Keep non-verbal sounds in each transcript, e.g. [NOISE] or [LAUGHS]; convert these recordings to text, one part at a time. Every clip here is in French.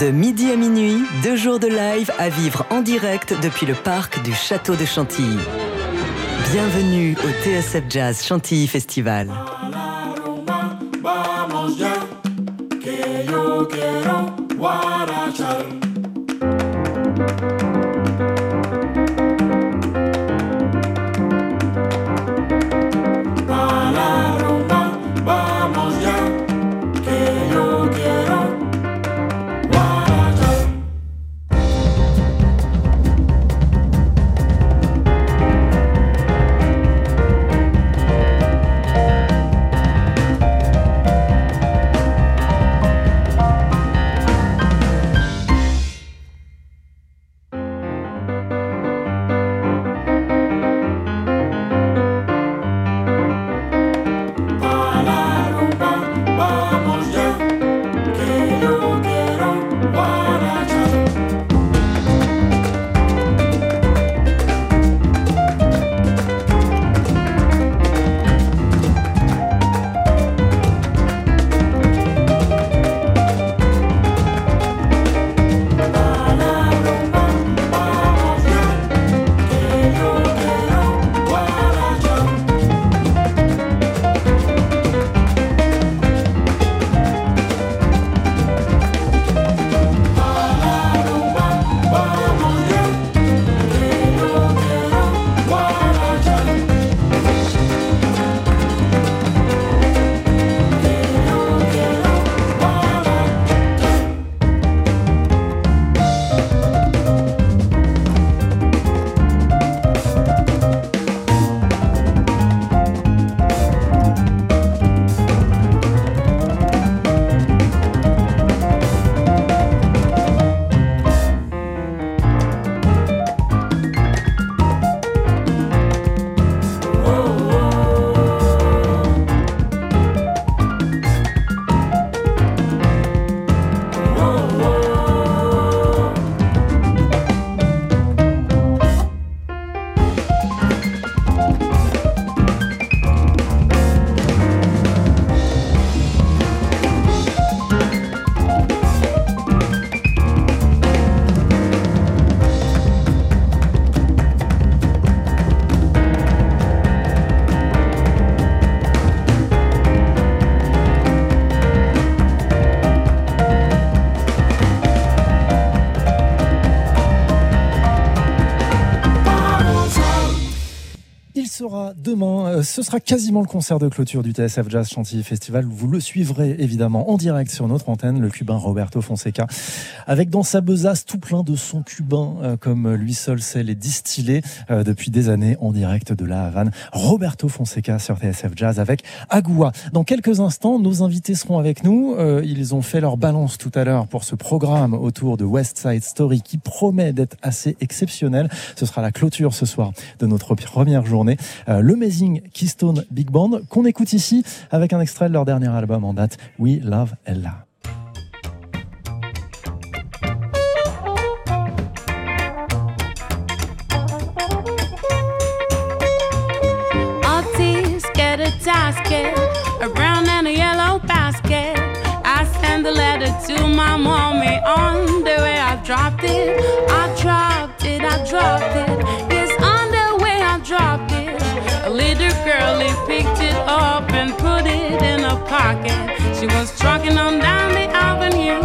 De midi à minuit, deux jours de live à vivre en direct depuis le parc du Château de Chantilly. Bienvenue au TSF Jazz Chantilly Festival. Ce sera quasiment le concert de clôture du TSF Jazz Chantilly Festival. Vous le suivrez évidemment en direct sur notre antenne, le cubain Roberto Fonseca, avec dans sa besace tout plein de sons cubains, euh, comme lui seul sait les distiller euh, depuis des années en direct de la Havane. Roberto Fonseca sur TSF Jazz avec Agua. Dans quelques instants, nos invités seront avec nous. Ils ont fait leur balance tout à l'heure pour ce programme autour de West Side Story qui promet d'être assez exceptionnel. Ce sera la clôture ce soir de notre première journée. Le Amazing Keystone Big Band qu'on écoute ici avec un extrait de leur dernier album en date, We Love Ella. Basket, a brown and a yellow basket. I send a letter to my mommy on the way I dropped it. I dropped it, I dropped it. Yes, on the way I dropped it. A little girlie picked it up and put it in a pocket. She was trucking on down the avenue,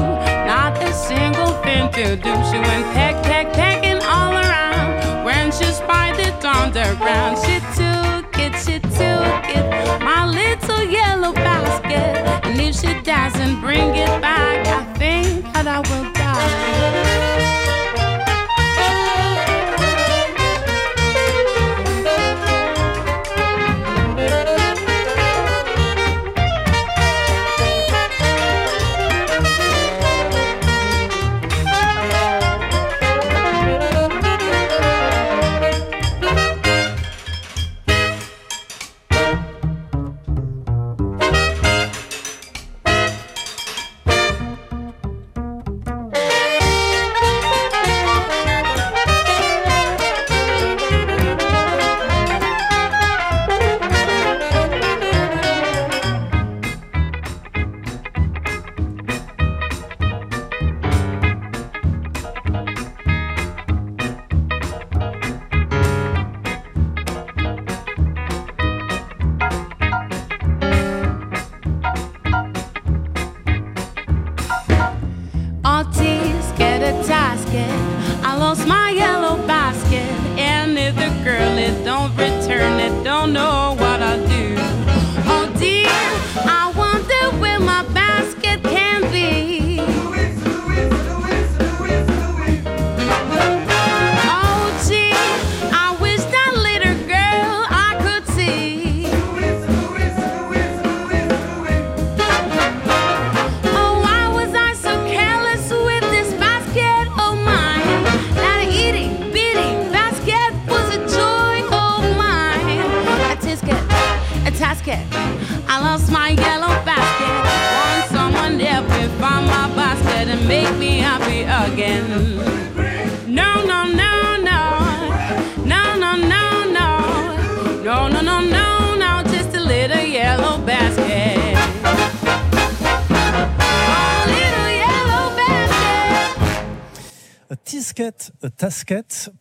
not a single thing to do. She went peck, peck, pecking all around. When she spied it on the ground, she took if she doesn't bring it back, I think that I will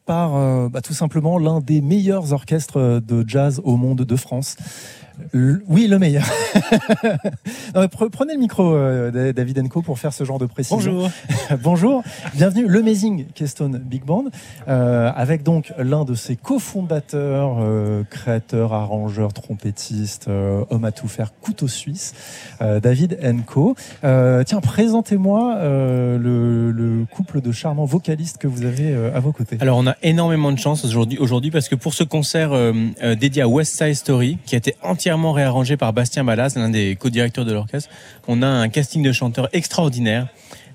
par euh, bah, tout simplement l'un des meilleurs orchestres de jazz au monde de France. Oui, le meilleur. [LAUGHS] Non, prenez le micro, euh, Da- David Enco, pour faire ce genre de précision. Bonjour. [LAUGHS] Bonjour, bienvenue, le Amazing Keystone Big Band, euh, avec donc l'un de ses cofondateurs, euh, créateur, arrangeur, trompettiste, euh, homme à tout faire, couteau suisse, David Enco. Tiens, présentez-moi le, le couple de charmants vocalistes que vous avez à vos côtés. Alors on a énormément de chance aujourd'hui aujourd'hui parce que pour ce concert dédié à West Side Story, qui a été entièrement réarrangé par Bastien Ballas, l'un des co-directeurs de l'orchestre, on a un casting de chanteurs extraordinaire.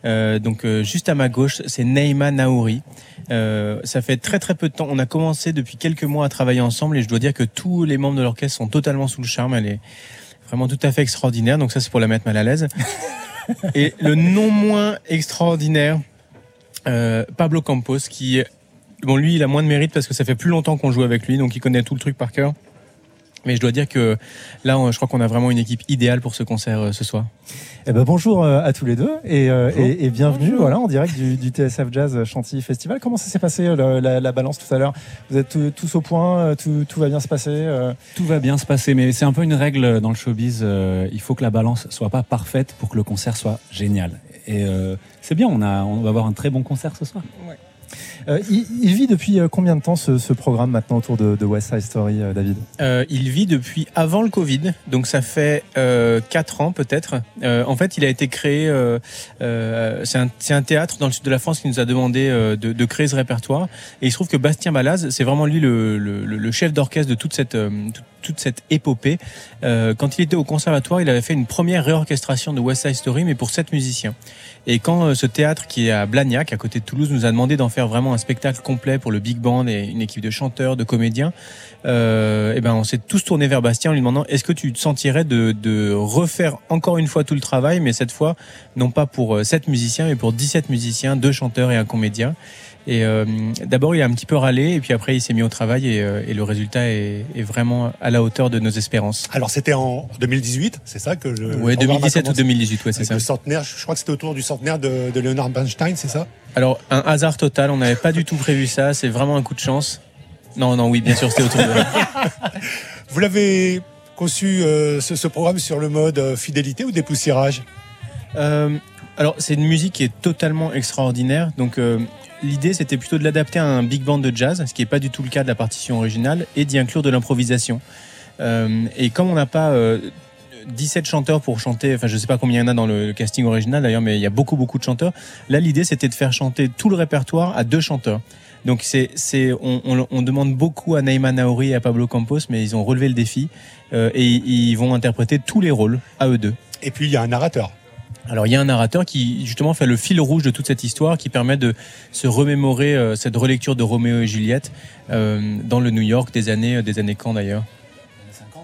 Euh, donc euh, juste à ma gauche, c'est Neima Naouri. Euh, ça fait très très peu de temps. On a commencé depuis quelques mois à travailler ensemble et je dois dire que tous les membres de l'orchestre sont totalement sous le charme. Elle est vraiment tout à fait extraordinaire. Donc ça c'est pour la mettre mal à l'aise. [LAUGHS] et le non moins extraordinaire, Pablo Campos, qui bon lui il a moins de mérite parce que ça fait plus longtemps qu'on joue avec lui, donc il connaît tout le truc par cœur. Mais je dois dire que là, je crois qu'on a vraiment une équipe idéale pour ce concert euh, ce soir. Eh ben, bonjour euh, à tous les deux et, euh, Bonjour. et, et bienvenue voilà, en direct du, du TSF Jazz Chantilly Festival. Comment ça s'est passé la, la- la balance tout à l'heure? Vous êtes tous- tous au point, tout, tout va bien se passer Tout va bien se passer, mais c'est un peu une règle dans le showbiz. il faut que la balance soit pas parfaite pour que le concert soit génial. Et euh, c'est bien, on, a, on va avoir un très bon concert ce soir. Euh, il, vit depuis euh, combien de temps ce, programme maintenant autour de, West Side Story, euh, David? Il vit depuis avant le Covid, donc ça fait euh, 4 ans peut-être. En fait, il a été créé, c'est un, théâtre dans le sud de la France qui nous a demandé de, créer ce répertoire. Et il se trouve que Bastien Balaz, c'est vraiment lui le, chef d'orchestre de toute cette, toute- cette épopée. Quand il était au conservatoire, il avait fait une première réorchestration de West Side Story, mais pour sept musiciens. Et quand euh, ce théâtre qui est à Blagnac, à côté de Toulouse, nous a demandé d'en faire vraiment un spectacle complet pour le big band et une équipe de chanteurs, de comédiens, euh, eh ben on s'est tous tournés vers Bastien en lui demandant est-ce que tu te sentirais de, de refaire encore une fois tout le travail, mais cette fois non pas pour euh, sept musiciens, mais pour 17 musiciens, deux chanteurs et un comédien. Et euh, d'abord il a un petit peu râlé, et puis après il s'est mis au travail, et, euh, et le résultat est, est vraiment à la hauteur de nos espérances. Alors c'était en 2018, c'est ça que je. A 2017 ou commencé 2018, ouais, c'est ça. le centenaire, je crois que c'était autour du centenaire de, de Leonard Bernstein, c'est ça? Alors, un hasard total, on n'avait pas du tout prévu ça, c'est vraiment un coup de chance. Non, non, oui, bien sûr, c'était autour de... [LAUGHS] Vous l'avez conçu euh, ce, ce programme sur le mode fidélité ou dépoussiérage? Euh, alors, c'est une musique qui est totalement extraordinaire. Donc, euh, l'idée, c'était plutôt de l'adapter à un big band de jazz, ce qui n'est pas du tout le cas de la partition originale, et d'y inclure de l'improvisation. Euh, et comme on n'a pas euh, 17 chanteurs pour chanter, enfin, je sais pas combien il y en a dans le casting original d'ailleurs, mais il y a beaucoup, beaucoup de chanteurs. Là, l'idée, c'était de faire chanter tout le répertoire à deux chanteurs. Donc, c'est, c'est, on, demande beaucoup à Naïma Naori et à Pablo Campos, mais ils ont relevé le défi euh, et ils vont interpréter tous les rôles à eux deux. Et puis il y a un narrateur. Alors il y a un narrateur qui justement fait le fil rouge de toute cette histoire, qui permet de se remémorer euh, cette relecture de Roméo et Juliette euh, dans le New York des années euh, des années quand d'ailleurs?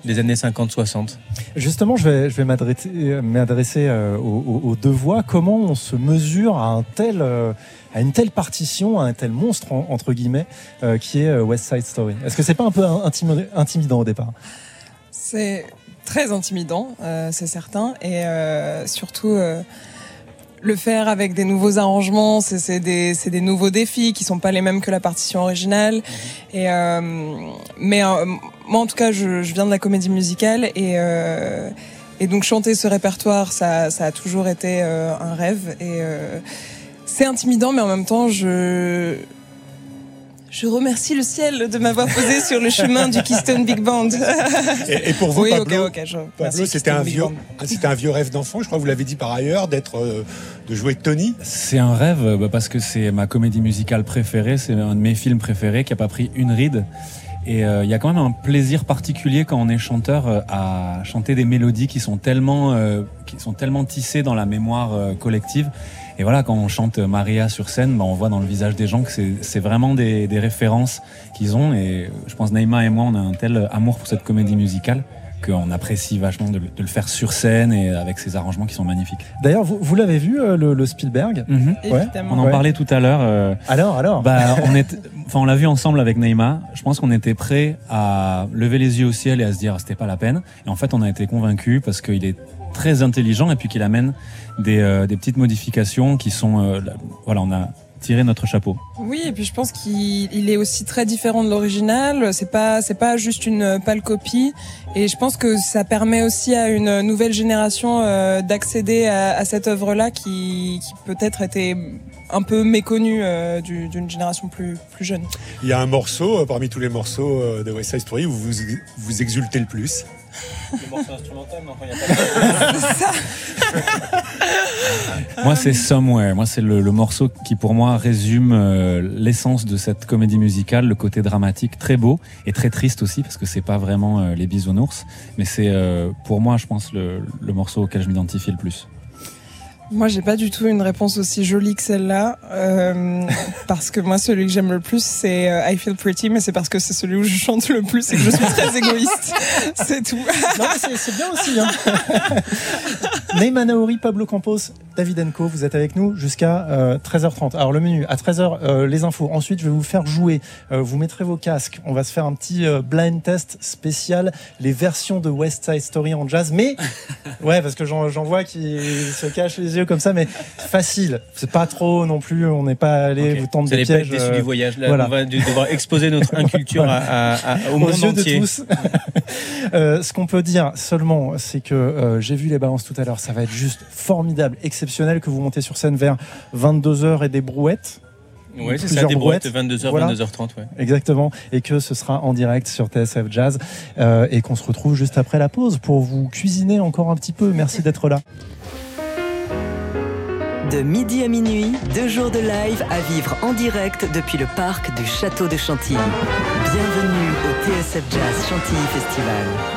Des années 50-60. Justement, je vais, je vais m'adresser, m'adresser euh, aux, deux voix. Comment on se mesure à, un tel, euh, à une telle partition, à un tel monstre, en- entre guillemets, euh, qui est West Side Story? Est-ce que c'est pas un peu intimi- intimidant au départ? C'est très intimidant, euh, c'est certain, et euh, surtout euh, le faire avec des nouveaux arrangements, c'est des, nouveaux défis qui sont pas les mêmes que la partition originale. Et mais moi, en tout cas, je, viens de la comédie musicale et donc chanter ce répertoire, ça, ça a toujours été un rêve et c'est intimidant, mais en même temps, je je remercie le ciel de m'avoir posé sur le chemin du Keystone Big Band. Et, et pour vous, oui, Pablo, ok, ok. je- Pablo, merci, c'était un vieux, un vieux rêve d'enfant. Je crois que vous l'avez dit par ailleurs, d'être, euh, de jouer Tony. C'est un rêve euh, bah, parce que c'est ma comédie musicale préférée, c'est un de mes films préférés qui a pas pris une ride. Et euh, il y a quand même un plaisir particulier quand on est chanteur euh, à chanter des mélodies qui sont tellement, euh, qui sont tellement tissées dans la mémoire euh, collective. Et voilà, quand on chante Maria sur scène, bah, on voit dans le visage des gens que c'est- vraiment des, des références qu'ils ont. Et je pense Neymar et moi, on a un tel amour pour cette comédie musicale qu'on apprécie vachement de, le- de le faire sur scène et avec ces arrangements qui sont magnifiques. D'ailleurs, vous, vous l'avez vu, euh, le, le Spielberg? Ouais. Évidemment. On en Ouais. parlait tout à l'heure. euh, Alors, alors? bah, on est, enfin, on l'a vu ensemble avec Neymar. Je pense qu'on était prêt à lever les yeux au ciel et à se dire c'était pas la peine. Et en fait, on a été convaincus parce qu'il est très intelligent et puis qu'il amène des, euh, des petites modifications qui sont, euh, là- voilà, on a tiré notre chapeau. Oui, et puis je pense qu'il il est aussi très différent de l'original. C'est pas c'est pas juste une pâle copie. Et je pense que ça permet aussi à une nouvelle génération euh, d'accéder à, à cette œuvre-là qui, qui peut-être était un peu méconnue euh, du- d'une génération plus plus jeune. Il y a un morceau, euh, parmi tous les morceaux euh, de West Side Story, où vous vous exultez le plus. Instrumental, non, il y a pas Moi, c'est Somewhere. Moi, c'est le, morceau qui, pour moi, résume euh, l'essence de cette comédie musicale, le côté dramatique, très beau et très triste aussi, parce que c'est pas vraiment euh, les bisounours, mais c'est, euh, pour moi, je pense, le morceau auquel je m'identifie le plus. Moi, j'ai pas du tout une réponse aussi jolie que celle-là, euh, [LAUGHS] parce que moi, celui que j'aime le plus, c'est euh, I Feel Pretty, mais c'est parce que c'est celui où je chante le plus et que je suis très égoïste. [LAUGHS] C'est tout. Non, c'est- bien aussi. Hein. [LAUGHS] Naori, Pablo Campos, David Enco, vous êtes avec nous jusqu'à euh, 13h30. Alors le menu, à 13h, euh, les infos. Ensuite, je vais vous faire jouer. Euh, vous mettrez vos casques. On va se faire un petit euh, blind test spécial, les versions de West Side Story en jazz. Mais, [LAUGHS] ouais, parce que j'en vois qui se cachent les yeux comme ça, mais facile. C'est pas trop non plus, on n'est pas allé vous tendre Vous des n'allez pas être pièges. déçu euh, du voyage. Là, voilà. on va de- devoir exposer notre [LAUGHS] inculture à, à- à- au aux monde yeux entier. de tous. [LAUGHS] Euh, ce qu'on peut dire seulement, c'est que euh, j'ai vu les balances tout à l'heure. Ça va être juste formidable, exceptionnel que vous montez sur scène vers 22h et des brouettes. Oui, c'est ça, des brouettes, brouettes. 22h, Voilà. 22h30. Ouais. Exactement. Et que ce sera en direct sur TSF Jazz. euh, et qu'on se retrouve juste après la pause pour vous cuisiner encore un petit peu. Merci d'être là. De midi à minuit, deux jours de live à vivre en direct depuis le parc du Château de Chantilly. Bienvenue au TSF Jazz Chantilly Festival.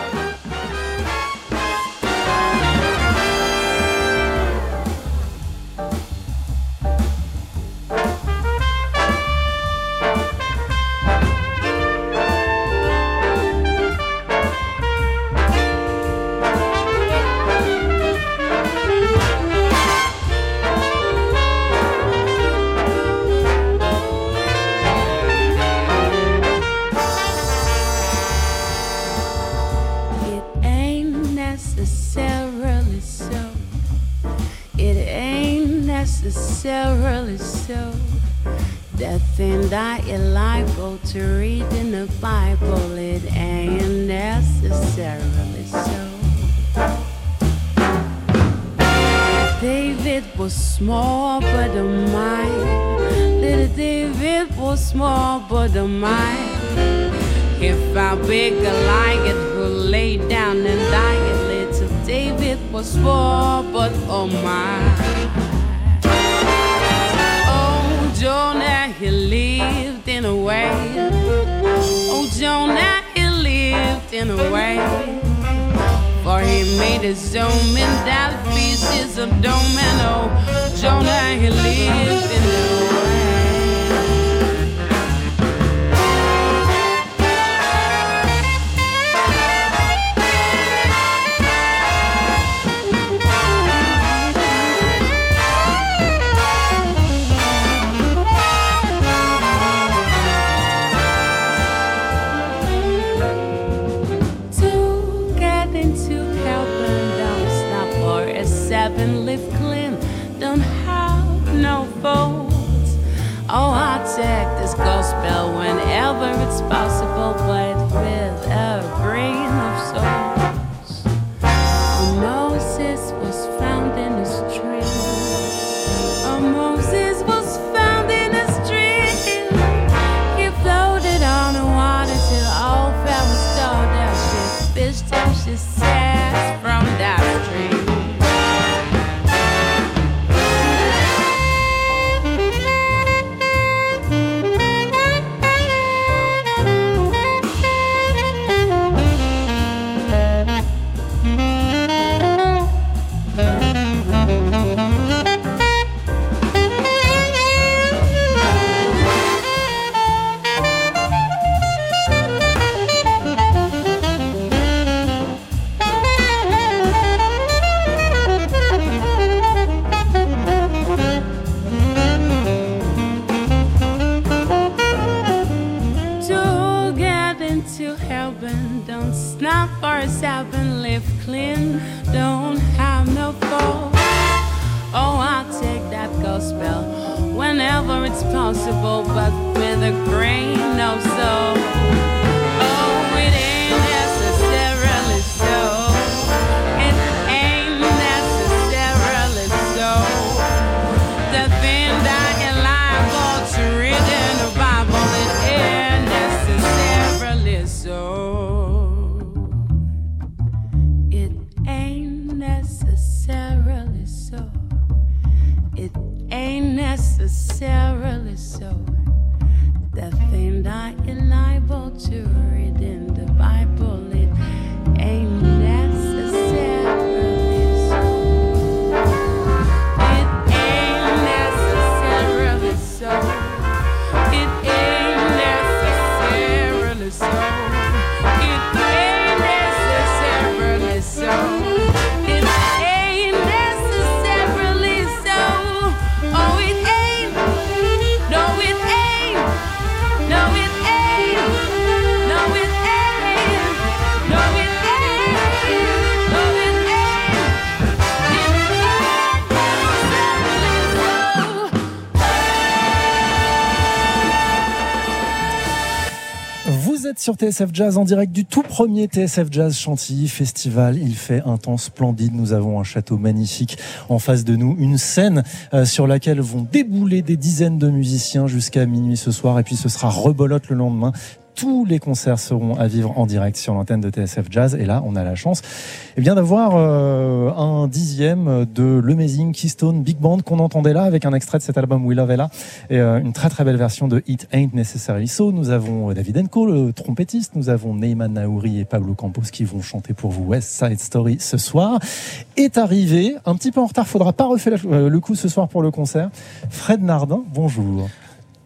To read in the Bible. It ain't necessarily so. David was small but a mind. Little David was small but a mind. If I big a lion who lay down and died, little David was small but oh my. Lived in a way. For he made his own mental pieces of domino. Jonah, he lived in a sur TSF Jazz en direct du tout premier TSF Jazz Chantilly Festival. Il fait un temps splendide. Nous avons un château magnifique en face de nous, une scène euh, sur laquelle vont débouler des dizaines de musiciens jusqu'à minuit ce soir et puis ce sera rebolote le lendemain. Tous les concerts seront à vivre en direct sur l'antenne de TSF Jazz. Et là, on a la chance eh bien, d'avoir euh, un dixième de l'Amazing Keystone Big Band qu'on entendait là avec un extrait de cet album We Love Ella et euh, une très très belle version de It Ain't Necessarily So. Nous avons David Enco, le trompettiste. Nous avons Neyman Naouri et Pablo Campos qui vont chanter pour vous West Side Story ce soir. Est arrivé, un petit peu en retard, faudra pas refaire euh, le coup ce soir pour le concert. Fred Nardin, bonjour.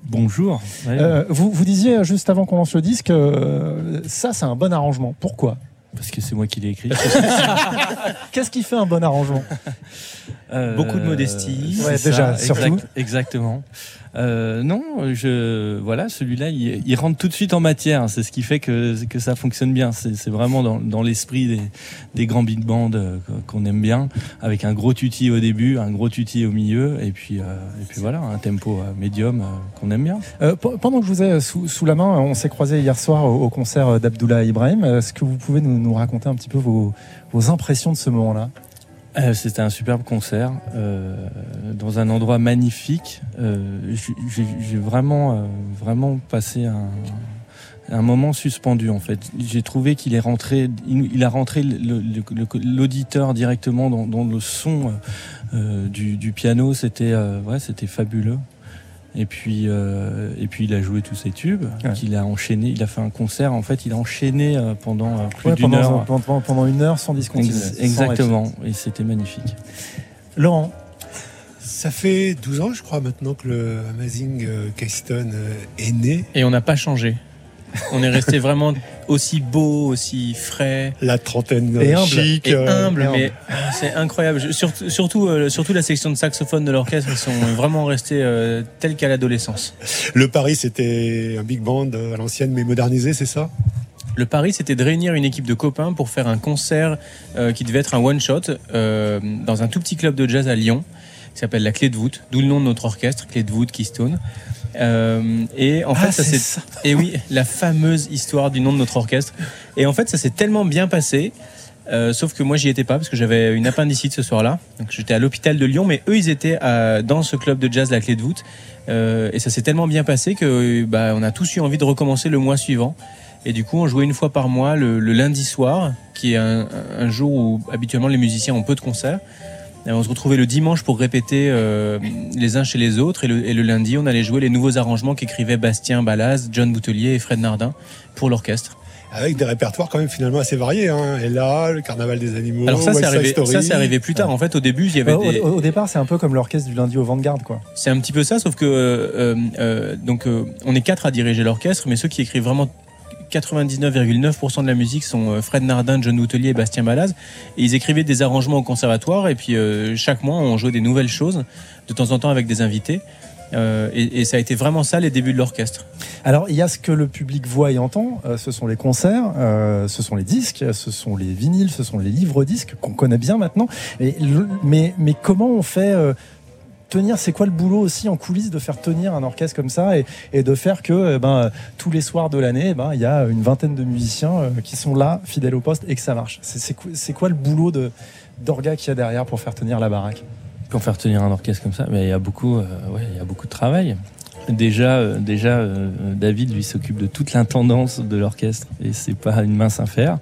Bonjour. Euh, vous, vous disiez euh, juste avant qu'on lance le disque, euh, ça c'est un bon arrangement. Pourquoi? Parce que c'est moi qui l'ai écrit. [LAUGHS] Qu'est-ce qui fait un bon arrangement Euh, Beaucoup de modestie. Ouais, déjà, ça, surtout. exactement. Euh, non, je voilà, celui-là, il, il rentre tout de suite en matière. C'est ce qui fait que, que ça fonctionne bien. C'est vraiment dans, dans l'esprit des, des grands big bands euh, qu'on aime bien, avec un gros tutti au début, un gros tutti au milieu, et puis euh, et puis voilà, un tempo euh, médium euh, qu'on aime bien. Euh, pe- Pendant que je vous ai sous, sous la main, on s'est croisé hier soir au, au concert d'Abdullah Ibrahim. Est-ce que vous pouvez nous, nous raconter un petit peu vos, impressions de ce moment-là Euh, C'était un superbe concert euh, dans un endroit magnifique. Euh, j'ai- vraiment, vraiment passé un, moment suspendu en fait. J'ai trouvé qu'il est rentré, il, a rentré l'auditeur directement dans, le son du, piano. C'était, c'était fabuleux. Et puis, euh, et puis il a joué tous ses tubes. Ouais. qu'il a enchaîné. Il a fait un concert. En fait, il a enchaîné euh, pendant euh, plus Ouais, d'une pendant, heure. pendant, pendant une heure sans discontinuer. Ex- sans exactement. Et c'était magnifique. Laurent, Ça fait 12 ans, je crois, maintenant que le Amazing Keystone est né. Et on n'a pas changé. On est resté vraiment aussi beau, aussi frais. La trentaine Et euh, humble. chic. Et humble, et mais ah, c'est incroyable. Surtout, surtout, euh, surtout la section de saxophone de l'orchestre, ils sont vraiment restés euh, tels qu'à l'adolescence. Le Paris, c'était un big band euh, à l'ancienne, mais modernisé, c'est ça? Le pari, c'était de réunir une équipe de copains pour faire un concert euh, qui devait être un one-shot euh, dans un tout petit club de jazz à Lyon, qui s'appelle la Clé de voûte, d'où le nom de notre orchestre, Clé de voûte, Keystone. Euh, et en fait, Ah, ça c'est Et oui, la fameuse histoire du nom de notre orchestre. Et en fait, ça s'est tellement bien passé. euh, sauf que moi, j'y étais pas parce que j'avais une appendicite ce soir-là. Donc, j'étais à l'hôpital de Lyon, mais eux, ils étaient à- dans ce club de jazz, la Clé de voûte. Euh, et ça s'est tellement bien passé que bah, on a tous eu envie de recommencer le mois suivant. Et du coup, on jouait une fois par mois le, le lundi soir, qui est un, un jour où habituellement les musiciens ont peu de concerts. Et on se retrouvait le dimanche pour répéter euh, les uns chez les autres. Et le, et le lundi, on allait jouer les nouveaux arrangements qu'écrivaient Bastien Balaz, John Boutelier et Fred Nardin pour l'orchestre. Avec des répertoires quand même finalement assez variés. Hein. Et là, le Carnaval des animaux, Alors ça, c'est arrivé, Story. ça, c'est arrivé plus tard. En fait, au début, il y avait Au, des... au- au départ, c'est un peu comme l'orchestre du lundi au Vanguard, quoi. C'est un petit peu ça, sauf que euh, euh, donc euh, on est quatre à diriger l'orchestre, mais ceux qui écrivent vraiment 99,9% de la musique sont euh, Fred Nardin, John Houtelier et Bastien Balaz. Et ils écrivaient des arrangements au conservatoire, et puis euh, chaque mois on jouait des nouvelles choses, de temps en temps avec des invités. Euh, et, ça a été vraiment ça les débuts de l'orchestre. Alors, il y a ce que le public voit et entend. ce sont les concerts, ce sont les disques, ce sont les vinyles, ce sont les livres disques qu'on connaît bien maintenant. Mais, mais comment on fait c'est quoi le boulot aussi en coulisses de faire tenir un orchestre comme ça et, de faire que eh ben, tous les soirs de l'année, eh ben, il y a une vingtaine de musiciens euh, qui sont là, fidèles au poste, et que ça marche. C'est- quoi, le boulot d'orga qu'il y a derrière pour faire tenir la baraque? Pour faire tenir un orchestre comme ça, il y euh, il y a beaucoup de travail. Déjà, euh, déjà, euh, David lui s'occupe de toute l'intendance de l'orchestre et c'est pas une mince affaire.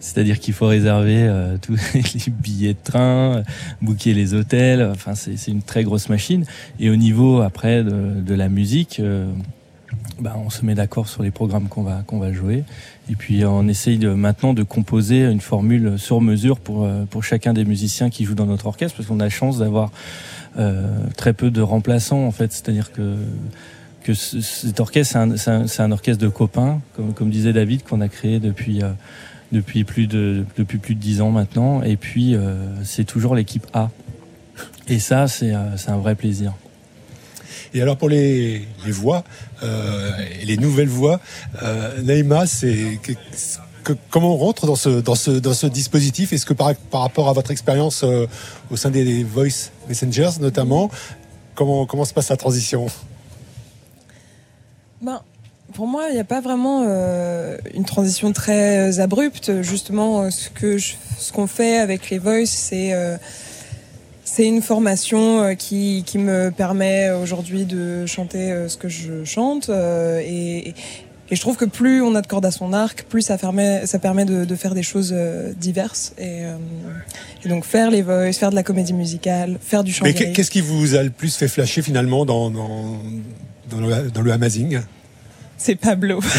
C'est-à-dire qu'il faut réserver euh, [LAUGHS] tous les billets de train, euh, booker les hôtels. Enfin, c'est une très grosse machine. Et au niveau après de, de la musique, bah, on se met d'accord sur les programmes qu'on va qu'on va jouer. Et puis on essaye de, maintenant de composer une formule sur mesure pour pour chacun des musiciens qui jouent dans notre orchestre, parce qu'on a la chance d'avoir très peu de remplaçants en fait. C'est-à-dire que que ce- cet orchestre, c'est un, orchestre de copains, comme, disait David, qu'on a créé depuis euh, depuis plus de depuis plus de dix ans maintenant. Et puis euh, c'est toujours l'équipe A. Et ça, c'est euh, un vrai plaisir. Et alors pour les, les voix, euh, les nouvelles voix, euh, Naïma, c'est comment on rentre dans ce, dans ce, dans ce dispositif? Est-ce que par, par rapport à votre expérience euh, au sein des Voice Messengers notamment, comment, comment se passe la transition? Ben, pour moi, il n'y a pas vraiment euh, une transition très abrupte. Justement, euh, ce je- ce qu'on fait avec les Voice, c'est euh, c'est une formation euh, qui, qui me permet aujourd'hui de chanter euh, ce que je chante. euh, et, et je trouve que plus on a de cordes à son arc, plus ça permet, ça permet de, de faire des choses euh, diverses. Et, euh, et donc faire les Voice, faire de la comédie musicale, faire du chant Mais qu'est-ce qui vous a le plus fait flasher finalement dans, dans, dans le, dans le Amazing? C'est Pablo. [LAUGHS]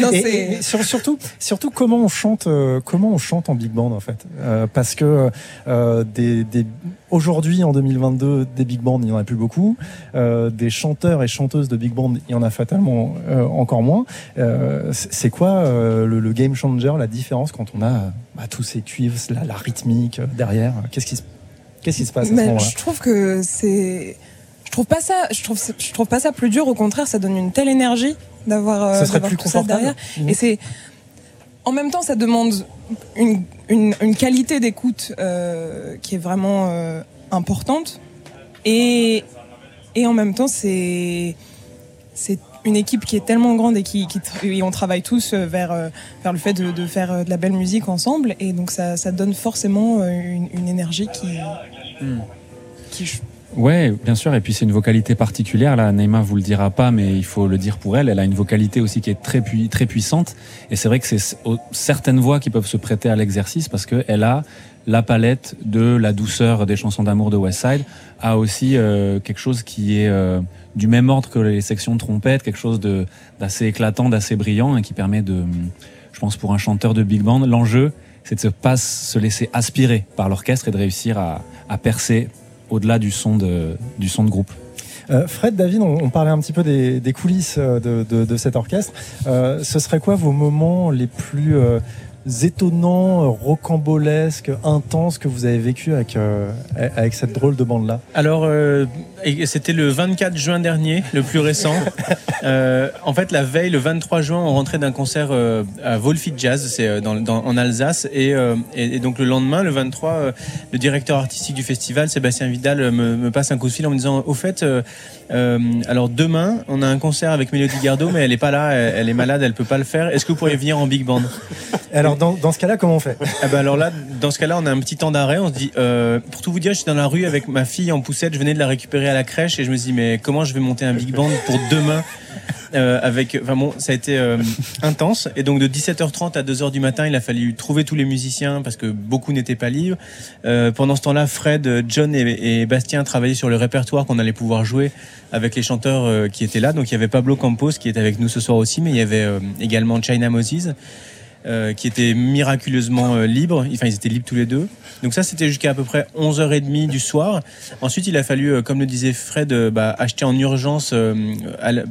non, Et- c'est. et sur- surtout, surtout comment on chante, euh, comment on chante en big band en fait, Euh, parce que euh, des, des- aujourd'hui en 2022, des big bands il y en a plus beaucoup, Euh, des chanteurs et chanteuses de big band il y en a fatalement euh, encore moins. Euh, c'est quoi le, le game changer, la différence quand on a bah, tous ces cuivres, la, la rythmique derrière? Qu'est-ce qui se Qu'est-ce qui se passe à ce Mais moment-là? je trouve que c'est. Je trouve pas ça. Je trouve. Je trouve pas ça plus dur. Au contraire, ça donne une telle énergie d'avoir. Ça serait plus tout ça confortable derrière. Et c'est. En même temps, ça demande une, une, une qualité d'écoute euh, qui est vraiment euh, importante. Et, et en même temps, c'est. C'est une équipe qui est tellement grande et qui, qui et on travaille tous euh, vers, vers le fait de, de faire de la belle musique ensemble. Et donc, ça, ça donne forcément une, une énergie qui. qui je- Ouais, bien sûr. Et puis c'est une vocalité particulière. Là, Neymar vous le dira pas, mais il faut le dire pour elle. Elle a une vocalité aussi qui est très très puissante. Et c'est vrai que c'est certaines voix qui peuvent se prêter à l'exercice parce que elle a la palette de la douceur des chansons d'amour de West Side, a aussi euh, quelque chose qui est euh, du même ordre que les sections de trompette, quelque chose d'assez éclatant, d'assez brillant, et qui permet de, je pense, pour un chanteur de big band, l'enjeu, c'est de se se laisser aspirer par l'orchestre et de réussir à percer au-delà du son de, du son de groupe. Euh, Fred, David, on, parlait un petit peu des, des coulisses euh, de, de- de cet orchestre. Euh, ce serait quoi vos moments les plus euh, étonnants, rocambolesques, intenses que vous avez vécu avec, euh, avec cette drôle de bande-là? Alors, euh, et c'était le 24 juin dernier, le plus récent. [LAUGHS] Euh, en fait, la veille, le 23 juin, on rentrait d'un concert euh, à Wolfit Jazz, c'est euh, dans, dans- en Alsace, et, euh, et- et donc le lendemain, le 23, euh, le directeur artistique du festival, Sébastien Vidal, me, me passe un coup de fil en me disant, au fait, alors demain, on a un concert avec Mélodie Gardot, mais elle est pas là, elle, elle est malade, elle peut pas le faire. Est-ce que vous pourriez venir en big band? Alors, dans, dans ce cas-là, comment on fait? Ah bah alors là, dans ce cas-là, on a un petit temps d'arrêt. On se dit, pour tout vous dire, je suis dans la rue avec ma fille en poussette. Je venais de la récupérer à la crèche et je me dis, mais comment je vais monter un big band pour demain euh, avec, enfin bon, ça a été euh, intense. Et donc de 17h30 à 2h du matin, il a fallu trouver tous les musiciens parce que beaucoup n'étaient pas libres. Euh, pendant ce temps-là, Fred, John et, et Bastien travaillaient sur le répertoire qu'on allait pouvoir jouer avec les chanteurs qui étaient là. Donc il y avait Pablo Campos qui est avec nous ce soir aussi, mais il y avait également China Moses euh, qui était miraculeusement euh, libre. Enfin, ils étaient libres tous les deux. Donc ça, c'était jusqu'à à peu près 11h30 du soir. Ensuite, il a fallu, euh, comme le disait Fred, bah, acheter en urgence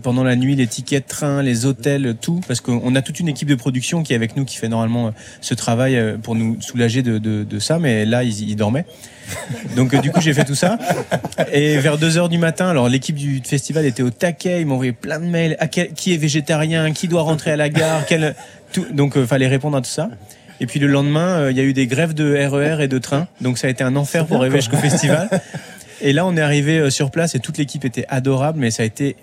pendant la nuit les tickets de train, les hôtels, tout. Parce qu'on a toute une équipe de production qui est avec nous, qui fait normalement ce travail pour nous soulager de, ça. Mais là, ils, dormaient. Donc du coup, j'ai fait tout ça. Et vers 2h du matin, alors l'équipe du festival était au taquet. Ils m'ont envoyé plein de mails. Quel- qui est végétarien? Qui doit rentrer à la gare? Quel- tout, Donc, il fallait répondre à tout ça. Et puis le lendemain, euh, il y a eu des grèves de RER et de train. Donc ça a été un enfer pour arriver jusqu'au festival. Et là, on est arrivé euh, sur place et toute l'équipe était adorable, mais ça a été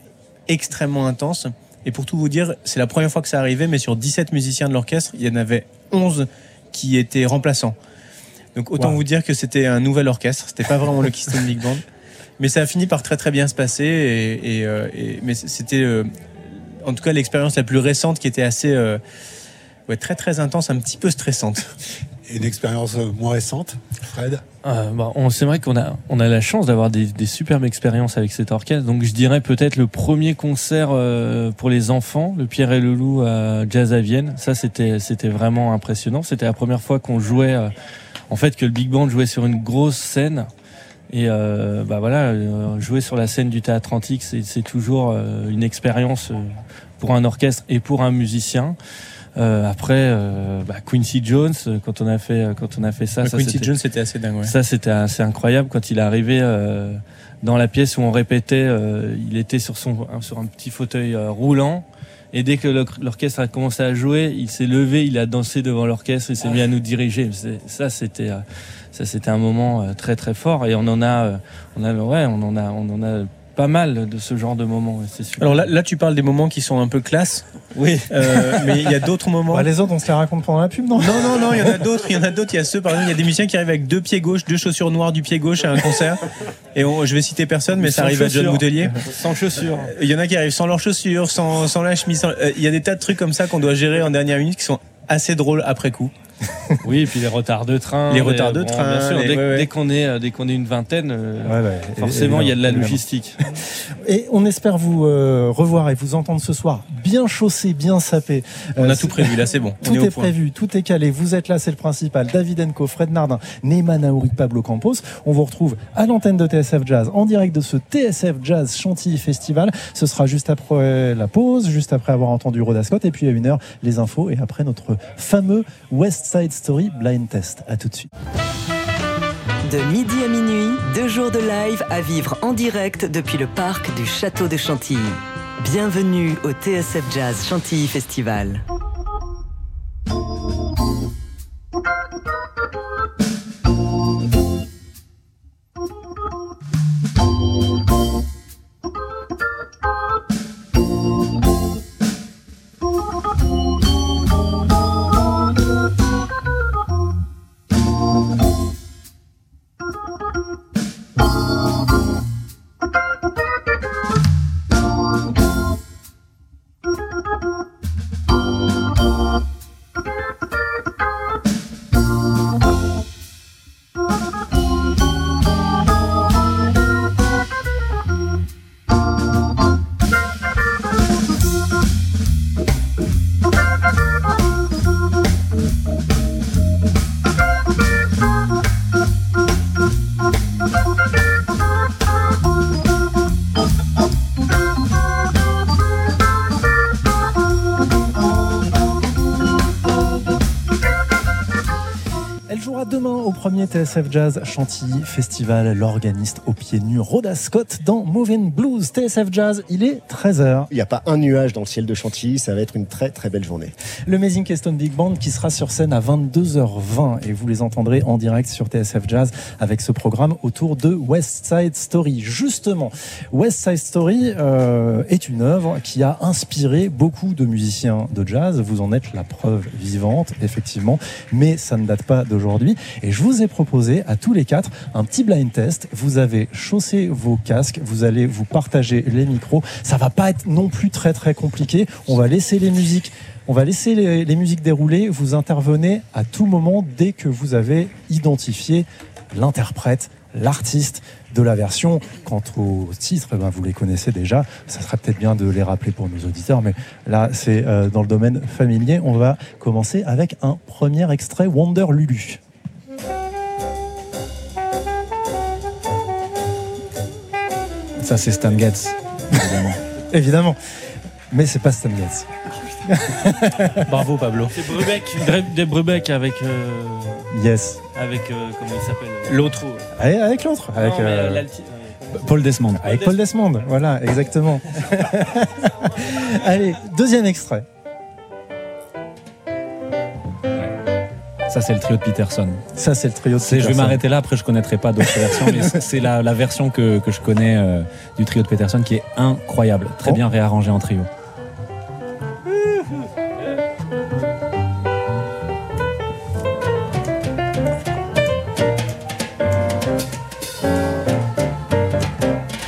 extrêmement intense. Et pour tout vous dire, c'est la première fois que ça arrivait, mais sur 17 musiciens de l'orchestre, il y en avait 11 qui étaient remplaçants. Donc autant Wow. vous dire que c'était un nouvel orchestre, c'était pas vraiment le Keystone Big Band. Mais ça a fini par très très bien se passer. Et, et, euh, et- mais c'était euh, en tout cas l'expérience la plus récente qui était assez euh, ouais, très très intense, un petit peu stressante. Et une expérience euh, moins récente, Fred? Euh, bah, on- c'est vrai qu'on a, on a la chance d'avoir des, des superbes expériences avec cet orchestre. Donc je dirais peut-être le premier concert euh, pour les enfants, le Pierre et le Loup à Jazz à Vienne. Ça, c'était, c'était vraiment impressionnant. C'était la première fois qu'on jouait, euh, en fait, que le big band jouait sur une grosse scène. Et euh, bah voilà, jouer sur la scène du théâtre antique, c'est, c'est toujours euh, une expérience euh, pour un orchestre et pour un musicien. Euh, après, euh, bah, Quincy Jones, euh, quand on a fait, quand on a fait ça, ça Quincy c'était- Jones, c'était assez dingue. ouais. ça, c'était assez incroyable quand il est arrivé dans la pièce où on répétait. euh, il était sur son sur un petit fauteuil euh, roulant. Et dès que l'or- l'orchestre a commencé à jouer, il s'est levé, il a dansé devant l'orchestre, il s'est mis à nous diriger. Ça, c'était ça, c'était un moment euh, très très fort. Et on en a, on a, ouais, on en a, on en a pas mal de ce genre de moments. C'est super. Alors là, là, tu parles des moments qui sont un peu classe. oui. Euh, mais il y a d'autres moments. Bah, les autres, on se les raconte pendant la pub, non? Non, non, non, il y en a d'autres. Il y en a d'autres. Il y a ceux, par exemple, il y a des musiciens qui arrivent avec deux pieds gauche, deux chaussures noires du pied gauche à un concert. Et on- je vais citer personne, mais ça arrive à John. Boutelier. Sans chaussures. Il y en a qui arrivent sans leurs chaussures, sans, sans la chemise. sans- euh, Il y a des tas de trucs comme ça qu'on doit gérer en dernière minute qui sont assez drôles après coup. [LAUGHS] Oui, et puis les retards de train. Les retards de bon, train, Bien sûr, les- dès, ouais, ouais. dès qu'on est, euh, dès qu'on est une vingtaine, euh, Ouais, ouais, forcément, il y a de la logistique. [LAUGHS] Et on espère vous euh, revoir et vous entendre ce soir bien chaussé, bien sapé. On Euh, a tout prévu. Là, c'est bon. Tout [LAUGHS] on est, prévu, tout est calé. Vous êtes là, c'est le principal. David Enco, Fred Nardin, Neyman Naouri, Pablo Campos. On vous retrouve à l'antenne de TSF Jazz en direct de ce TSF Jazz Chantilly Festival. Ce sera juste après la pause, juste après avoir entendu Rhoda Scott. Et puis à une heure, les infos et après notre fameux West Side Story Blind Test. À tout de suite. De midi à minuit, deux jours de live à vivre en direct depuis le parc du Château de Chantilly. Bienvenue au TSF Jazz Chantilly Festival. Premier TSF Jazz Chantilly Festival. L'organiste au pied nu Rhoda Scott dans Moving Blues. TSF Jazz, il est 13h. Il n'y a pas un nuage dans le ciel de Chantilly, ça va être une très très belle journée. Le Amazing Keystone Big Band qui sera sur scène à 22h20 et vous les entendrez en direct sur TSF Jazz avec ce programme autour de West Side Story. Justement, West Side Story euh, est une œuvre qui a inspiré beaucoup de musiciens de jazz. Vous en êtes la preuve vivante, effectivement, mais ça ne date pas d'aujourd'hui. Et je vous ai proposé à tous les quatre un petit blind test. Vous avez chaussé vos casques, vous allez vous partager les micros. Ça va pas être non plus très très compliqué. On va laisser les musiques on va laisser les musiques dérouler. Vous intervenez à tout moment dès que vous avez identifié l'interprète, l'artiste de la version. Quant aux titres, eh ben, vous les connaissez déjà. Ça serait peut-être bien de les rappeler pour nos auditeurs, mais là, c'est euh, dans le domaine familier. On va commencer avec un premier extrait Wonder Lulu. Ça, c'est Stan Getz. évidemment. [LAUGHS] Évidemment. Mais c'est pas Stan Getz. [LAUGHS] Bravo, Pablo. C'est Brubeck, Dre- des Brubeck avec, euh, Yes. avec euh, comment il s'appelle euh, L'autre. Avec, avec l'autre. Avec, Non, euh, Paul Desmond. avec Paul Desmond. Voilà, exactement. [LAUGHS] Allez, deuxième extrait. Ça, c'est le trio de Peterson. Ça, c'est le trio de Je vais m'arrêter là, après je connaîtrai pas d'autres versions, mais [LAUGHS] c'est- la, la version que, que je connais euh, du trio de Peterson qui est incroyable, très Bon. bien réarrangé en trio.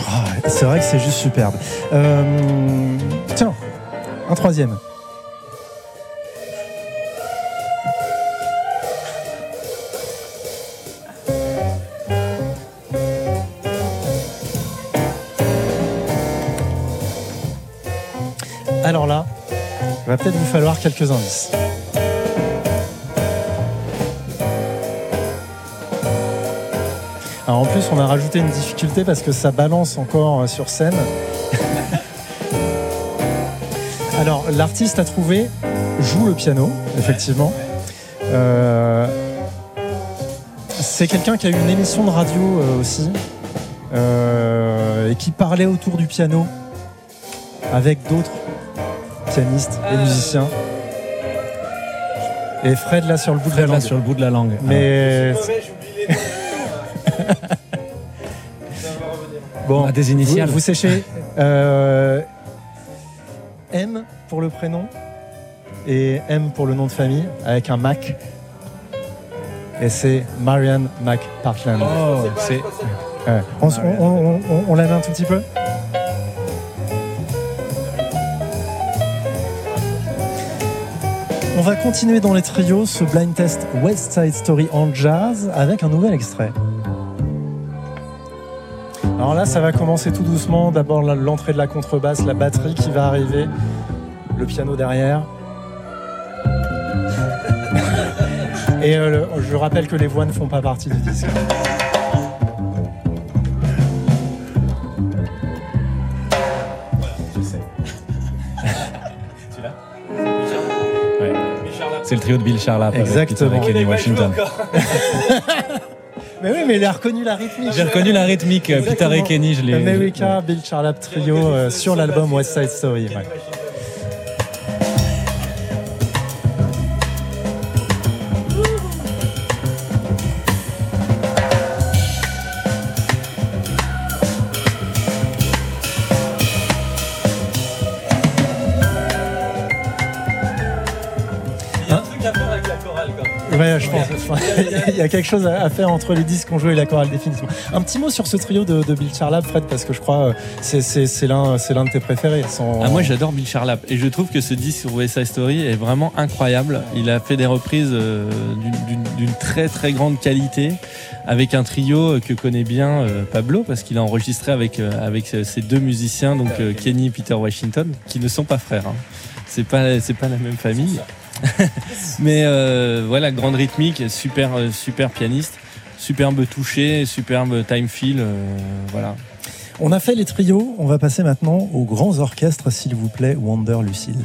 Ah, c'est vrai que c'est juste superbe. Euh, tiens, un troisième. Alors là, il va peut-être vous falloir quelques indices. En plus, on a rajouté une difficulté parce que ça balance encore euh, sur scène. [LAUGHS] Alors, l'artiste à trouver joue le piano, effectivement. Euh, c'est quelqu'un qui a eu une émission de radio euh, aussi et qui parlait autour du piano avec d'autres pianistes et musiciens. Et Fred là sur le bout de la Fred, là, langue. sur le bout de la langue. Mais [LAUGHS] bon, On a des initiales. Vous, vous séchez [LAUGHS] euh, M pour le prénom et M pour le nom de famille avec un Mac. Et c'est Marianne McPartland. Oh, c'est Ouais. On, s- on, on, on- on la met un tout petit peu On va continuer dans les trios ce blind test West Side Story en jazz avec un nouvel extrait. Alors là, ça va commencer tout doucement. D'abord l'entrée de la contrebasse, la batterie qui va arriver, le piano derrière. [LAUGHS] Et euh, je rappelle que les voix ne font pas partie du disque. C'est le trio de Bill Charlap avec Exactement. Et Kenny Washington. [LAUGHS] Mais oui, mais il a reconnu la rythmique. J'ai reconnu la rythmique, euh, Peter et. Kenny, je l'ai. America, Bill Charlap Trio euh, sur l'album West Side Story. Ouais, Il y a quelque chose à faire entre les disques qu'on joue et la chorale définitivement. Un petit mot sur ce trio de, Bill Charlap, Fred, parce que je crois euh, c'est c'est l'un de tes préférés. Ah, moi j'adore Bill Charlap et je trouve que ce disque sur West Story est vraiment incroyable. Il a fait des reprises euh, d'une- très très grande qualité avec un trio que connaît bien euh, Pablo parce qu'il a enregistré avec, euh, avec euh, ces deux musiciens, donc euh, Kenny et Peter Washington, qui ne sont pas frères. hein. C'est pas la même famille. [LAUGHS] Mais euh, voilà, grande rythmique, super, euh, super pianiste, superbe toucher, superbe time feel. euh, voilà. On a fait les trios, on va passer maintenant aux grands orchestres, s'il vous plaît, Wonder Lucille.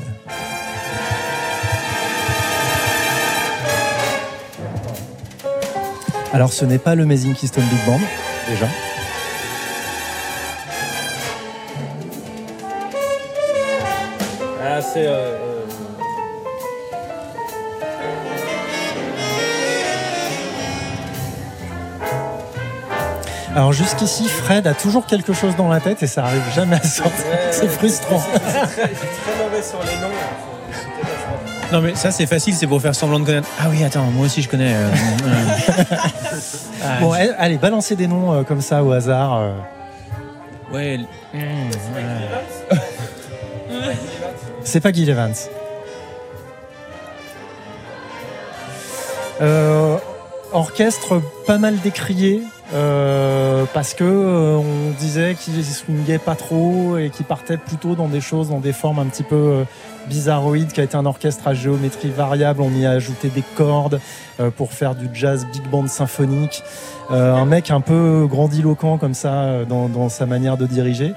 Alors ce n'est pas le Amazing Keystone Big Band, déjà. Ah, c'est. Alors jusqu'ici, Fred a toujours quelque chose dans la tête et ça arrive jamais à sortir. [LAUGHS] C'est frustrant. très mauvais sur les noms. Non mais ça c'est facile, c'est pour faire semblant de connaître. Ah oui, attends, moi aussi je connais. euh, [LAUGHS] euh, Bon, eh, allez, balancez des noms euh, comme ça au hasard. euh. ouais. [LAUGHS] C'est pas Gil Evans. Euh, orchestre pas mal décrié euh, parce que euh, on disait qu'il swingait pas trop et qu'il partait plutôt dans des choses, dans des formes un petit peu euh, bizarroïdes, qui a été un orchestre à géométrie variable. On y a ajouté des cordes euh, pour faire du jazz big band symphonique. Euh, un mec un peu grandiloquent comme ça euh, dans, dans sa manière de diriger.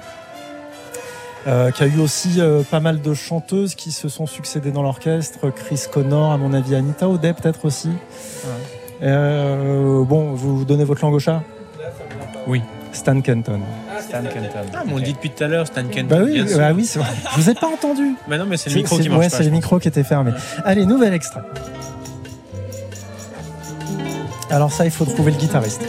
Euh, qui a eu aussi euh, pas mal de chanteuses qui se sont succédées dans l'orchestre. Chris Connor, à mon avis, Anita O'Day peut-être aussi. Euh, bon, vous vous donnez votre langue au chat? Oui. Stan Kenton. Stan Kenton. Ah, mais on le dit depuis tout à l'heure, Stan Kenton. Bah oui, bah oui, c'est vrai. Je vous ai pas entendu. [LAUGHS] Bah non, mais c'est le C'est micro c'est- qui marche ouais, pas. c'est je le pense. micro qui était fermé. Allez, nouvel extrait. Alors ça, il faut trouver le guitariste.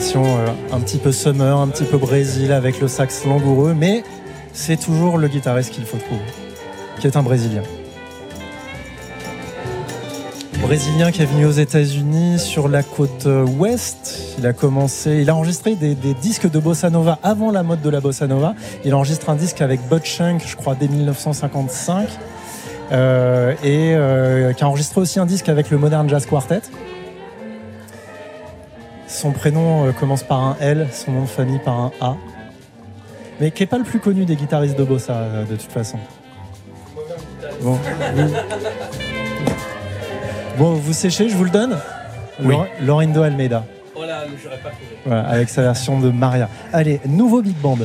Euh, un petit peu summer, un petit peu Brésil avec le sax langoureux, mais c'est toujours le guitariste qu'il faut trouver, qui est un Brésilien. Brésilien qui est venu aux États-Unis sur la côte euh, ouest. Il a commencé, il a enregistré des, disques de bossa nova avant la mode de la bossa nova. Il enregistre un disque avec Bud Shank, je crois, dès 1955, euh, et qui a enregistré aussi un disque avec le Modern Jazz Quartet. Son prénom euh, commence par un L, son nom de famille par un A. Mais qui n'est pas le plus connu des guitaristes de bossa, euh, de toute façon. Bon, vous... Bon, vous séchez, je vous le donne Oui. Lorindo Almeida. Oh là, j'aurais pas trouvé. Voilà, avec sa version de Maria. Allez, nouveau big band.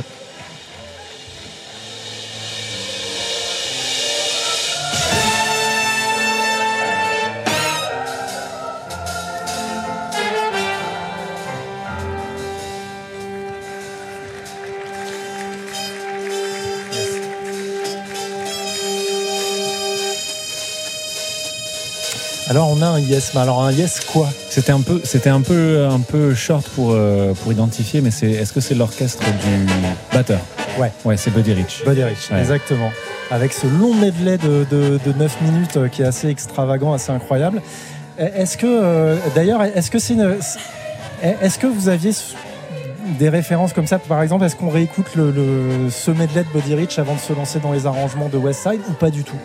Alors on a un yes, mais alors un yes quoi? C'était un peu, c'était un peu, un peu short pour euh, pour identifier, mais c'est, est-ce que c'est l'orchestre du batteur? Ouais. Ouais, c'est Buddy Rich. Buddy Rich, Ouais. exactement. Avec ce long medley de, de, de 9 minutes euh, qui est assez extravagant, assez incroyable. Euh, Est-ce que, euh, d'ailleurs, est-ce que c'est une- est-ce que vous aviez des références comme ça? Par exemple, est-ce qu'on réécoute le, le- ce medley de Buddy Rich avant de se lancer dans les arrangements de West Side ou pas du tout?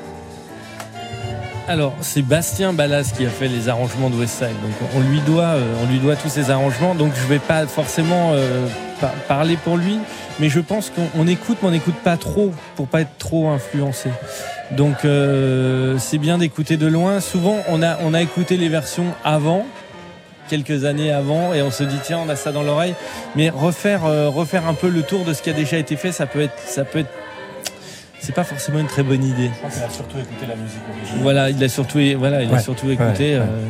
Alors, c'est Bastien Ballas qui a fait les arrangements de West Side. Donc, on lui doit, euh, on lui doit tous ces arrangements. Donc, je vais pas forcément euh, par- parler pour lui, mais je pense qu'on on écoute, mais on n'écoute pas trop pour pas être trop influencé. Donc, euh, c'est bien d'écouter de loin. Souvent, on a, écouté les versions avant quelques années avant et on se dit tiens on a ça dans l'oreille mais refaire refaire un peu le tour de ce qui a déjà été fait ça peut être ça peut être c'est pas forcément une très bonne idée Je pense qu'il a surtout écouté la musique originale. voilà, il a surtout, voilà, il a Ouais, surtout écouté ouais, ouais. euh,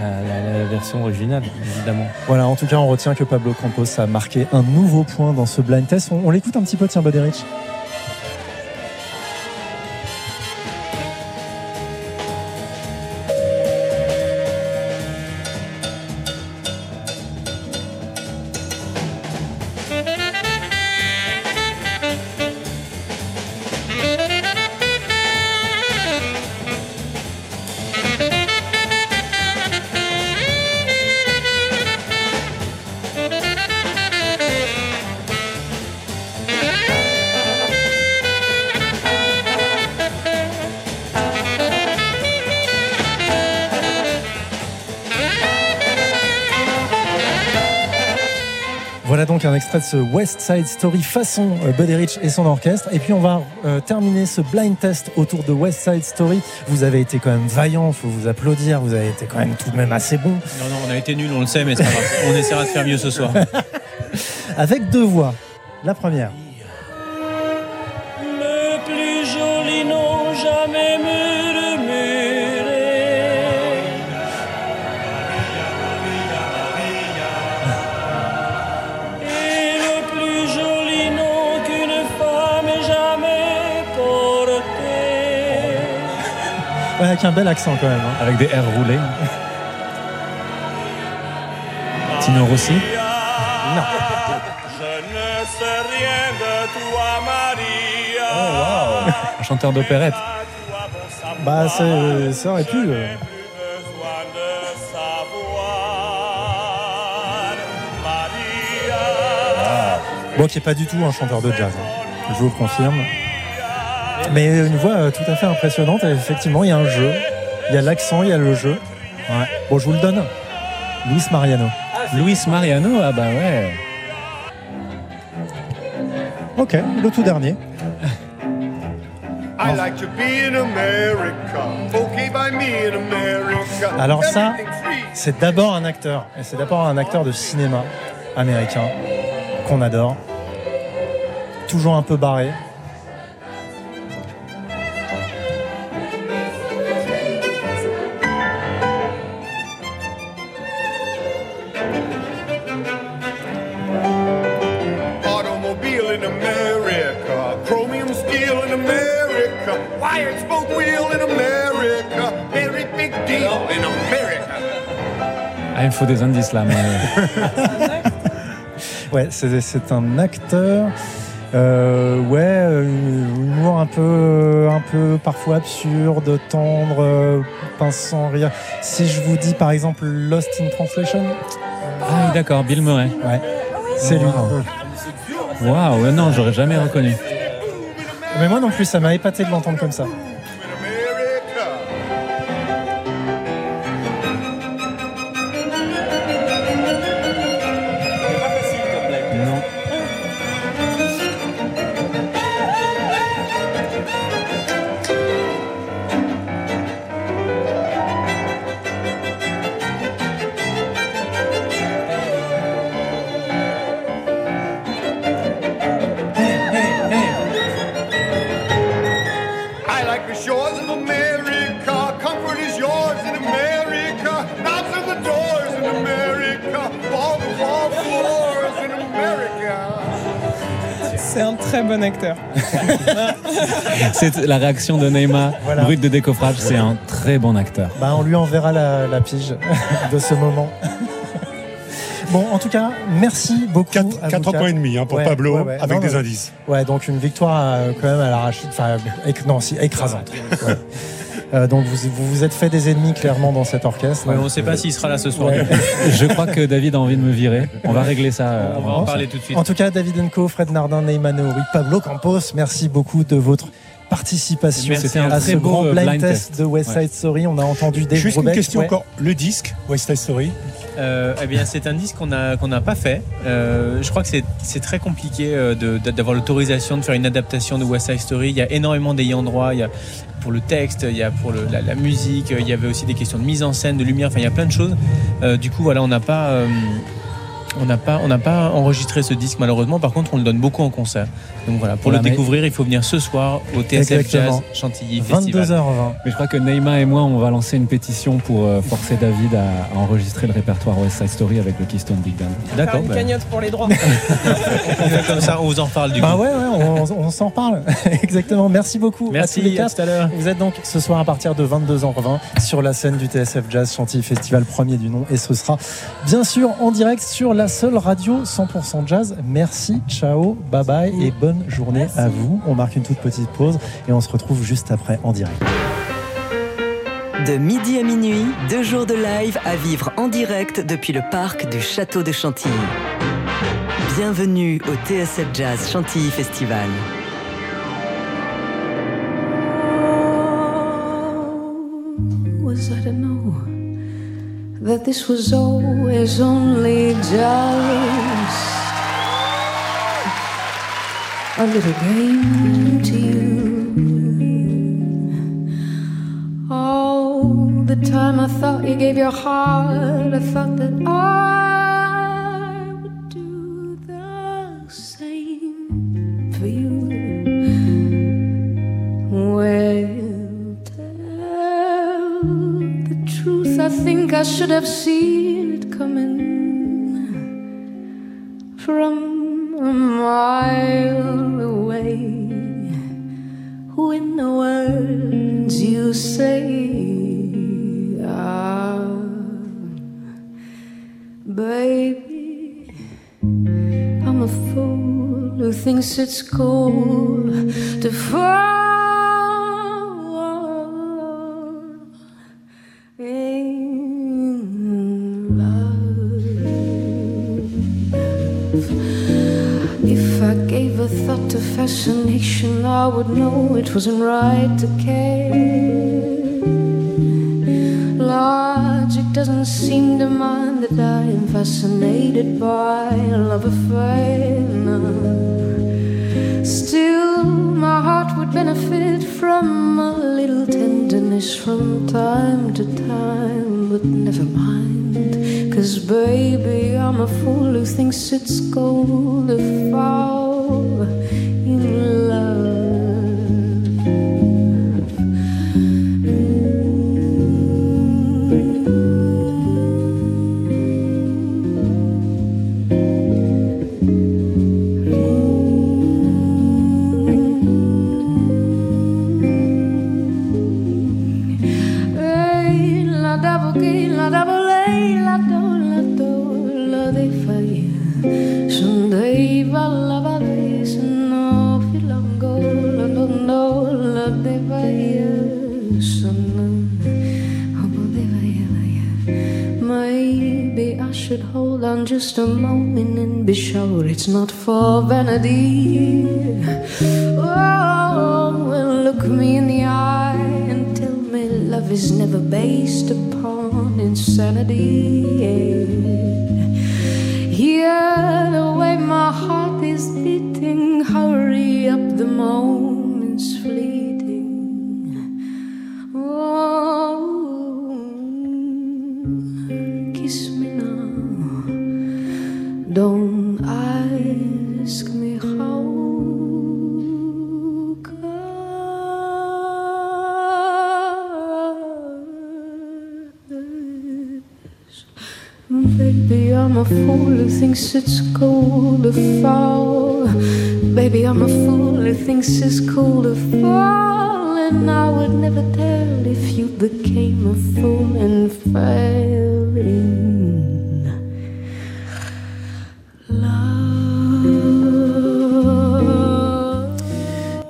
la, la- la version originale, évidemment. Voilà, en tout cas, on retient que Pablo Campos a marqué un nouveau point dans ce blind test. On, on l'écoute un petit peu, tiens, Buddy extrait de ce West Side Story façon euh, Buddy Rich et son orchestre. Et puis on va euh, terminer ce blind test autour de West Side Story. Vous avez été quand même vaillant, faut vous applaudir. Vous avez été quand même tout de même assez bon. Non, non, on a été nuls, on le sait, mais. On essaiera de faire mieux ce soir. [LAUGHS] Avec deux voix. La première. Avec un bel accent quand même. hein. Avec des airs roulés. Tino Rossi. Non. Je ne sais rien de toi, Maria. Un chanteur d'opérette. Bah, c'est- ça aurait pu. euh. Maria. Bon, qui est pas du tout un chanteur de jazz. hein. Je vous le confirme. Mais une voix euh, tout à fait impressionnante. Et effectivement, il y a un jeu. Il y a l'accent, il y a le jeu. Ouais. Bon, je vous le donne. Luis Mariano. Luis Mariano, ah bah ouais. Ok, le tout dernier. I like to be in America. Okay by me in America. Alors ça, c'est d'abord un acteur. Et c'est d'abord un acteur de cinéma américain qu'on adore. Toujours un peu barré. Faut des indices là. Mais... [LAUGHS] Ouais, c'est un acteur. Euh, ouais, euh, humour un peu, un peu parfois absurde, tendre, euh, pince sans rire. Si je vous dis par exemple Lost in Translation, Ah oui, d'accord, Bill Murray. ouais, c'est lui. Waouh, ouais, non, j'aurais jamais reconnu. Mais moi non plus, ça m'a épaté de l'entendre comme ça. Bon acteur. [LAUGHS] C'est la réaction de Neymar, Voilà. brut de décoffrage, c'est un très bon acteur. Bah, on lui enverra la, la pige de ce moment. Bon, en tout cas, merci beaucoup. 4, à vous points et demi hein, pour Ouais, Pablo, ouais, ouais. avec Non, des mais- indices. Ouais, donc une victoire euh, quand même à l'arrache, enfin, éc- non, si, écrasante. Euh, donc vous, vous vous êtes fait des ennemis clairement dans cet orchestre. Ouais, on ne sait pas s'il sera là ce soir. Ouais. [LAUGHS] Je crois que David a envie de me virer. On va régler ça. euh, On va en parler tout de suite. En tout cas, David Enco, Fred Nardin, Neyman Naouri, Pablo Campos, merci beaucoup de votre participation. C'était un à très ce beau, grand euh, blind, blind test, test. de West Side Ouais. Story. On a entendu Dave Juste une question Ouais. encore. Le disque, West Side Story, Euh, eh bien, c'est un disque qu'on n'a pas fait. Euh, je crois que c'est c'est très compliqué de- de- d'avoir l'autorisation de faire une adaptation de West Side Story. Il y a énormément d'ayants droit. Il y a pour le texte, il y a pour le- la, la musique. Il y avait aussi des questions de mise en scène, de lumière. Enfin, il y a plein de choses. Euh, du coup, voilà, on n'a pas euh, on n'a pas on n'a pas enregistré ce disque malheureusement. Par contre, on le donne beaucoup en concert. Donc voilà, pour Voilà, le découvrir, il faut venir ce soir au TSF Exactement. Jazz Chantilly Festival. 22h20. Mais je crois que Neymar et moi, on va lancer une pétition pour euh, forcer David à, à enregistrer le répertoire West Side Story avec le Keystone Big Band. D'accord. une bah, cagnotte pour les droits. [LAUGHS] on fait comme ça, on vous en reparle du coup. Bah ouais, ouais, on, on s'en parle. [LAUGHS] Exactement. Merci beaucoup Merci, à tous les à quatre. tout à l'heure. Vous êtes donc ce soir à partir de 22h20 sur la scène du TSF Jazz Chantilly Festival premier du nom et ce sera bien sûr en direct sur la seule radio 100% jazz. Merci, ciao, bye bye et bonne journée à vous. On marque une toute petite pause et on se retrouve juste après en direct. De midi à minuit, deux jours de live à vivre en direct depuis le parc du Château de Chantilly. Bienvenue au TSF Jazz Chantilly Festival. That this was always only just a little game to you? All the time I thought you gave your heart, I thought that I think I should have seen it coming from a mile away. When the words you say are, baby, I'm a fool who thinks it's cool to fall gave a thought to fascination, I would know it wasn't right to care. Logic doesn't seem to mind that I am fascinated by a love affair. No. Still, my heart would benefit from a little tenderness from time to time, but never mind. Cause, baby, I'm a fool who thinks it's cool to fall on just a moment and be sure it's not for vanity. Oh, well, look me in the eye and tell me love is never based upon insanity. Hear the way my heart is beating, hurry up, the moment's fool who thinks it's cool to fall. Baby, I'm a fool who thinks it's cool to fall. And I would never tell if you became a fool and fell in love.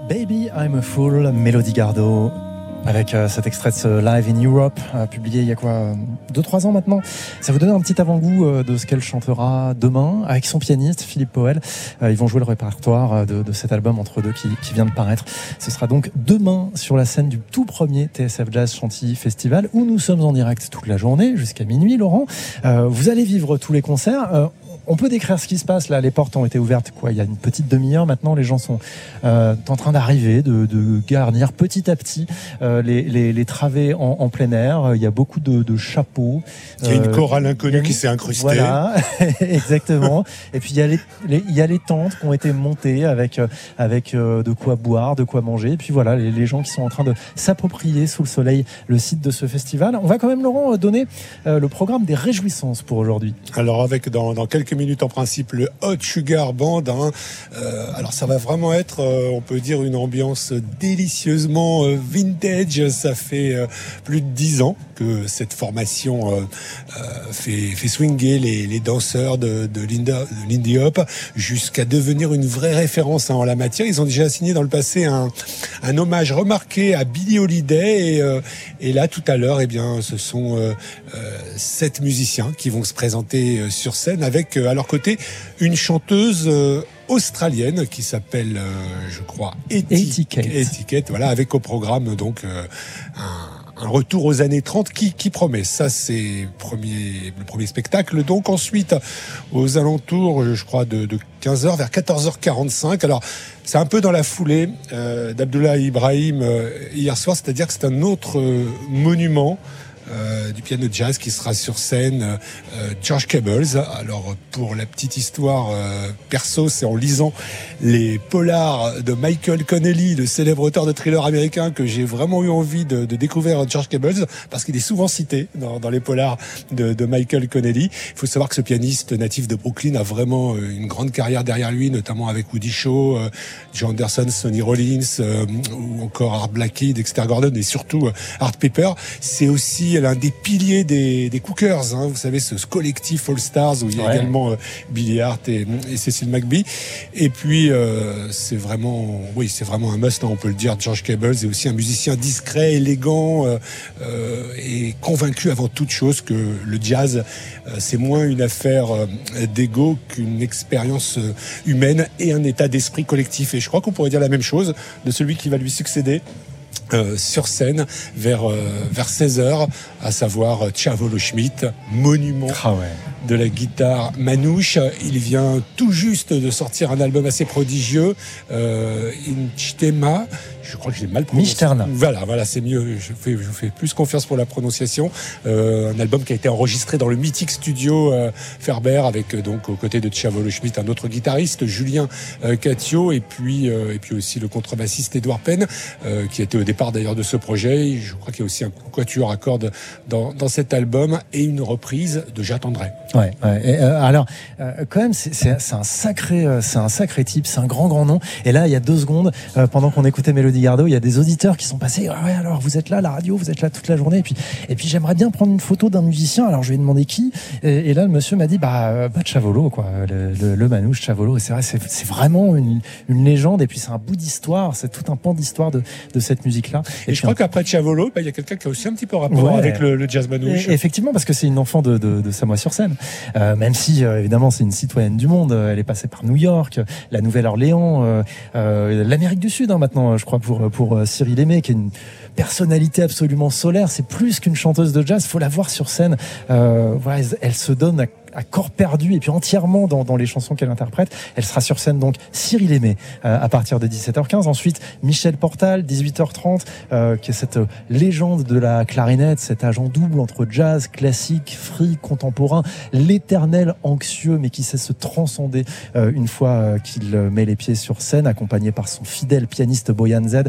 Baby, I'm a Fool, Mélodie Gardot. Avec euh, cet extrait de ce Live in Europe, euh, publié il y a quoi 2-3 ans maintenant. Ça vous donne un petit avant-goût euh, de ce qu'elle chantera demain avec son pianiste Philippe. Euh, ils vont jouer le répertoire euh, de, de cet album entre deux qui, qui vient de paraître. Ce sera donc demain sur la scène du tout premier TSF Jazz Chantilly Festival où nous sommes en direct toute la journée jusqu'à minuit, Laurent. Euh, vous allez vivre tous les concerts. On peut décrire ce qui se passe là. Les portes ont été ouvertes quoi Il y a une petite demi-heure maintenant. Les gens sont euh, en train d'arriver, de, de garnir petit à petit euh, les, les, les travées en, en plein air. Il y a beaucoup de, de chapeaux. Il y a une Euh, chorale inconnue une- qui s'est incrustée. Voilà, [LAUGHS] exactement. Et puis il y a les, les- il y a les tentes qui ont été montées avec avec de quoi boire, de quoi manger. Et puis voilà, les, gens qui sont en train de s'approprier sous le soleil le site de ce festival. On va quand même Laurent donner le programme des réjouissances pour aujourd'hui. Alors avec dans, dans quelques minutes en principe le Hot Sugar Band. hein. Euh, alors ça va vraiment être, euh, on peut dire, une ambiance délicieusement euh, vintage. Ça fait plus de dix ans que cette formation fait, fait swinger les, danseurs de, de, Linda, de Lindy Hop jusqu'à devenir une vraie référence hein, en la matière. Ils ont déjà signé dans le passé un, un hommage remarqué à Billie Holiday et, et là tout à l'heure, eh bien, ce sont sept musiciens qui vont se présenter sur scène avec à leur côté une chanteuse euh, australienne qui s'appelle, euh, je crois, Etiquette. Etiquette, voilà, avec au programme donc euh, un, un retour aux années 30 qui, qui promet. Ça, c'est premier, le premier spectacle. Donc ensuite, aux alentours, je crois, de, de 15h, vers 14h45. Alors, c'est un peu dans la foulée euh, d'Abdullah Ibrahim hier soir, c'est-à-dire que c'est un autre monument euh, du piano jazz qui sera sur scène, euh, George Cables. Alors pour la petite histoire euh, perso, c'est en lisant les polars de Michael Connelly, le célèbre auteur de thrillers américain, que j'ai vraiment eu envie de, de découvrir George Cables parce qu'il est souvent cité dans, dans les polars de, de Michael Connelly. Il faut savoir que ce pianiste natif de Brooklyn a vraiment euh, une grande carrière derrière lui, notamment avec Woody Shaw, euh, Joe Anderson, Sonny Rollins, euh, ou encore Art Blackie, Dexter Gordon et surtout euh, Art Pepper. C'est aussi l'un des piliers des, des Cookers, hein, vous savez, ce, ce collectif All Stars où il y a Ouais. également euh, Billy Hart et, et Cecil McBee. Et puis, euh, c'est vraiment, oui, c'est vraiment un must, hein, on peut le dire. George Cables est aussi un musicien discret, élégant euh, et convaincu avant toute chose que le jazz, euh, c'est moins une affaire d'ego qu'une expérience humaine et un état d'esprit collectif. Et je crois qu'on pourrait dire la même chose de celui qui va lui succéder. Euh, sur scène vers euh, vers 16 h à savoir euh, Chavolo Schmidt, monument Ah ouais. De la guitare manouche. Il vient tout juste de sortir un album assez prodigieux, euh, Inchtema. Je crois que j'ai mal prononcé. Michterna. Voilà, voilà, c'est mieux. Je fais, je fais plus confiance pour la prononciation. Euh, un album qui a été enregistré dans le mythique studio euh, Ferber avec euh, donc aux côtés de Chavolo Schmidt un autre guitariste, Julien euh, Catio, et puis euh, et puis aussi le contrebassiste Edouard Penn, euh, qui était au départ d'ailleurs de ce projet. Je crois qu'il y a aussi un quatuor à cordes dans, dans cet album et une reprise de J'attendrai. Ouais, ouais. Et, euh, alors, euh, quand même, c'est- un sacré, euh, c'est un sacré type, c'est un grand grand nom. Et là, il y a deux secondes, euh, pendant qu'on écoutait Mélodie Gardot, il y a des auditeurs qui sont passés. Ah ouais, alors vous êtes là, la radio, vous êtes là toute la journée. Et puis, et puis j'aimerais bien prendre une photo d'un musicien. Alors je lui ai demandé qui. Et, et là, le monsieur m'a dit, bah, euh, bah Chavolo, quoi, le, le, le manouche Chavolo. Et c'est vrai, c'est vraiment une, une légende. Et puis c'est un bout d'histoire, c'est tout un pan d'histoire de, de cette musique-là. Et, je crois qu'après Chavolo, bah, il y a quelqu'un qui a aussi un petit peu rapport Ouais. avec le, le jazz manouche. Et- Effectivement, parce que c'est une enfant de, de, de Samoa sur scène. Euh, même si, euh, évidemment, c'est une citoyenne du monde. Elle est passée par New York, la Nouvelle-Orléans, euh, euh, l'Amérique du Sud, hein, maintenant, je crois, pour, euh, Cyril Aimé, qui est une personnalité absolument solaire. C'est plus qu'une chanteuse de jazz. Faut la voir sur scène. Euh, elle se donne à à corps perdu et puis entièrement dans, les chansons qu'elle interprète. Elle sera sur scène donc Cyril Aimé euh, à partir de 17h15. Ensuite Michel Portal 18h30 euh, qui est cette légende de la clarinette, cet agent double entre jazz, classique, free, contemporain, l'éternel anxieux mais qui sait se transcender euh, une fois euh, qu'il euh, met les pieds sur scène, accompagné par son fidèle pianiste Boyan Z.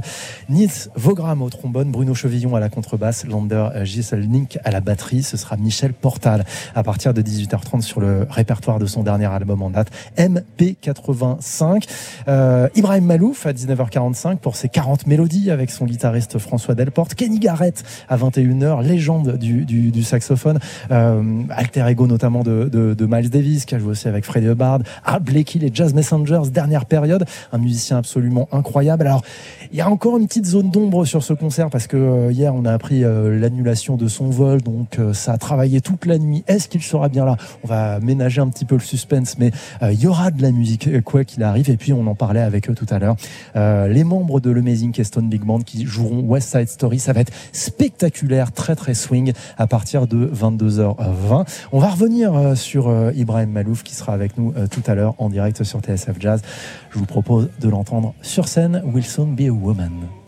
Nils Vogram au trombone, Bruno Chevillon à la contrebasse, Lander euh, Gieselnik à la batterie. Ce sera Michel Portal à partir de 18h30 sur le répertoire de son dernier album en date, MP85. Euh, Ibrahim Malouf à 19h45 pour ses 40 mélodies avec son guitariste François Delporte. Kenny Garrett à 21h, légende du, saxophone, euh, alter ego notamment de, Miles Davis qui a joué aussi avec Freddie Hubbard, Art Blakey, les Jazz Messengers, dernière période, un musicien absolument incroyable. Alors, il y a encore une petite zone d'ombre sur ce concert parce que euh, hier on a appris l'annulation de son vol, donc ça a travaillé toute la nuit. Est-ce qu'il sera bien là? On va ménager un petit peu le suspense, mais euh, il y aura de la musique euh, quoi qu'il arrive. Et puis on en parlait avec eux tout à l'heure. Euh, les membres de l'Amazing Keystone Big Band qui joueront West Side Story, ça va être spectaculaire, très très swing à partir de 22h20. On va revenir sur Ibrahim Malouf qui sera avec nous tout à l'heure en direct sur TSF Jazz. Je vous propose de l'entendre sur scène. Will Soon Be a Woman.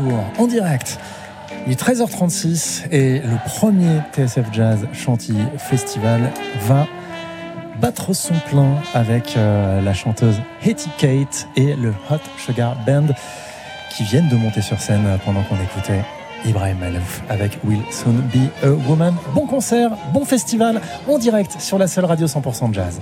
De retour en direct. Il est 13h36 et le premier TSF Jazz Chantilly Festival va battre son plein avec euh, la chanteuse Hetty Kate et le Hot Sugar Band qui viennent de monter sur scène pendant qu'on écoutait Ibrahim Malouf avec Will Soon Be a Woman. Bon concert, bon festival en direct sur la seule radio 100% jazz.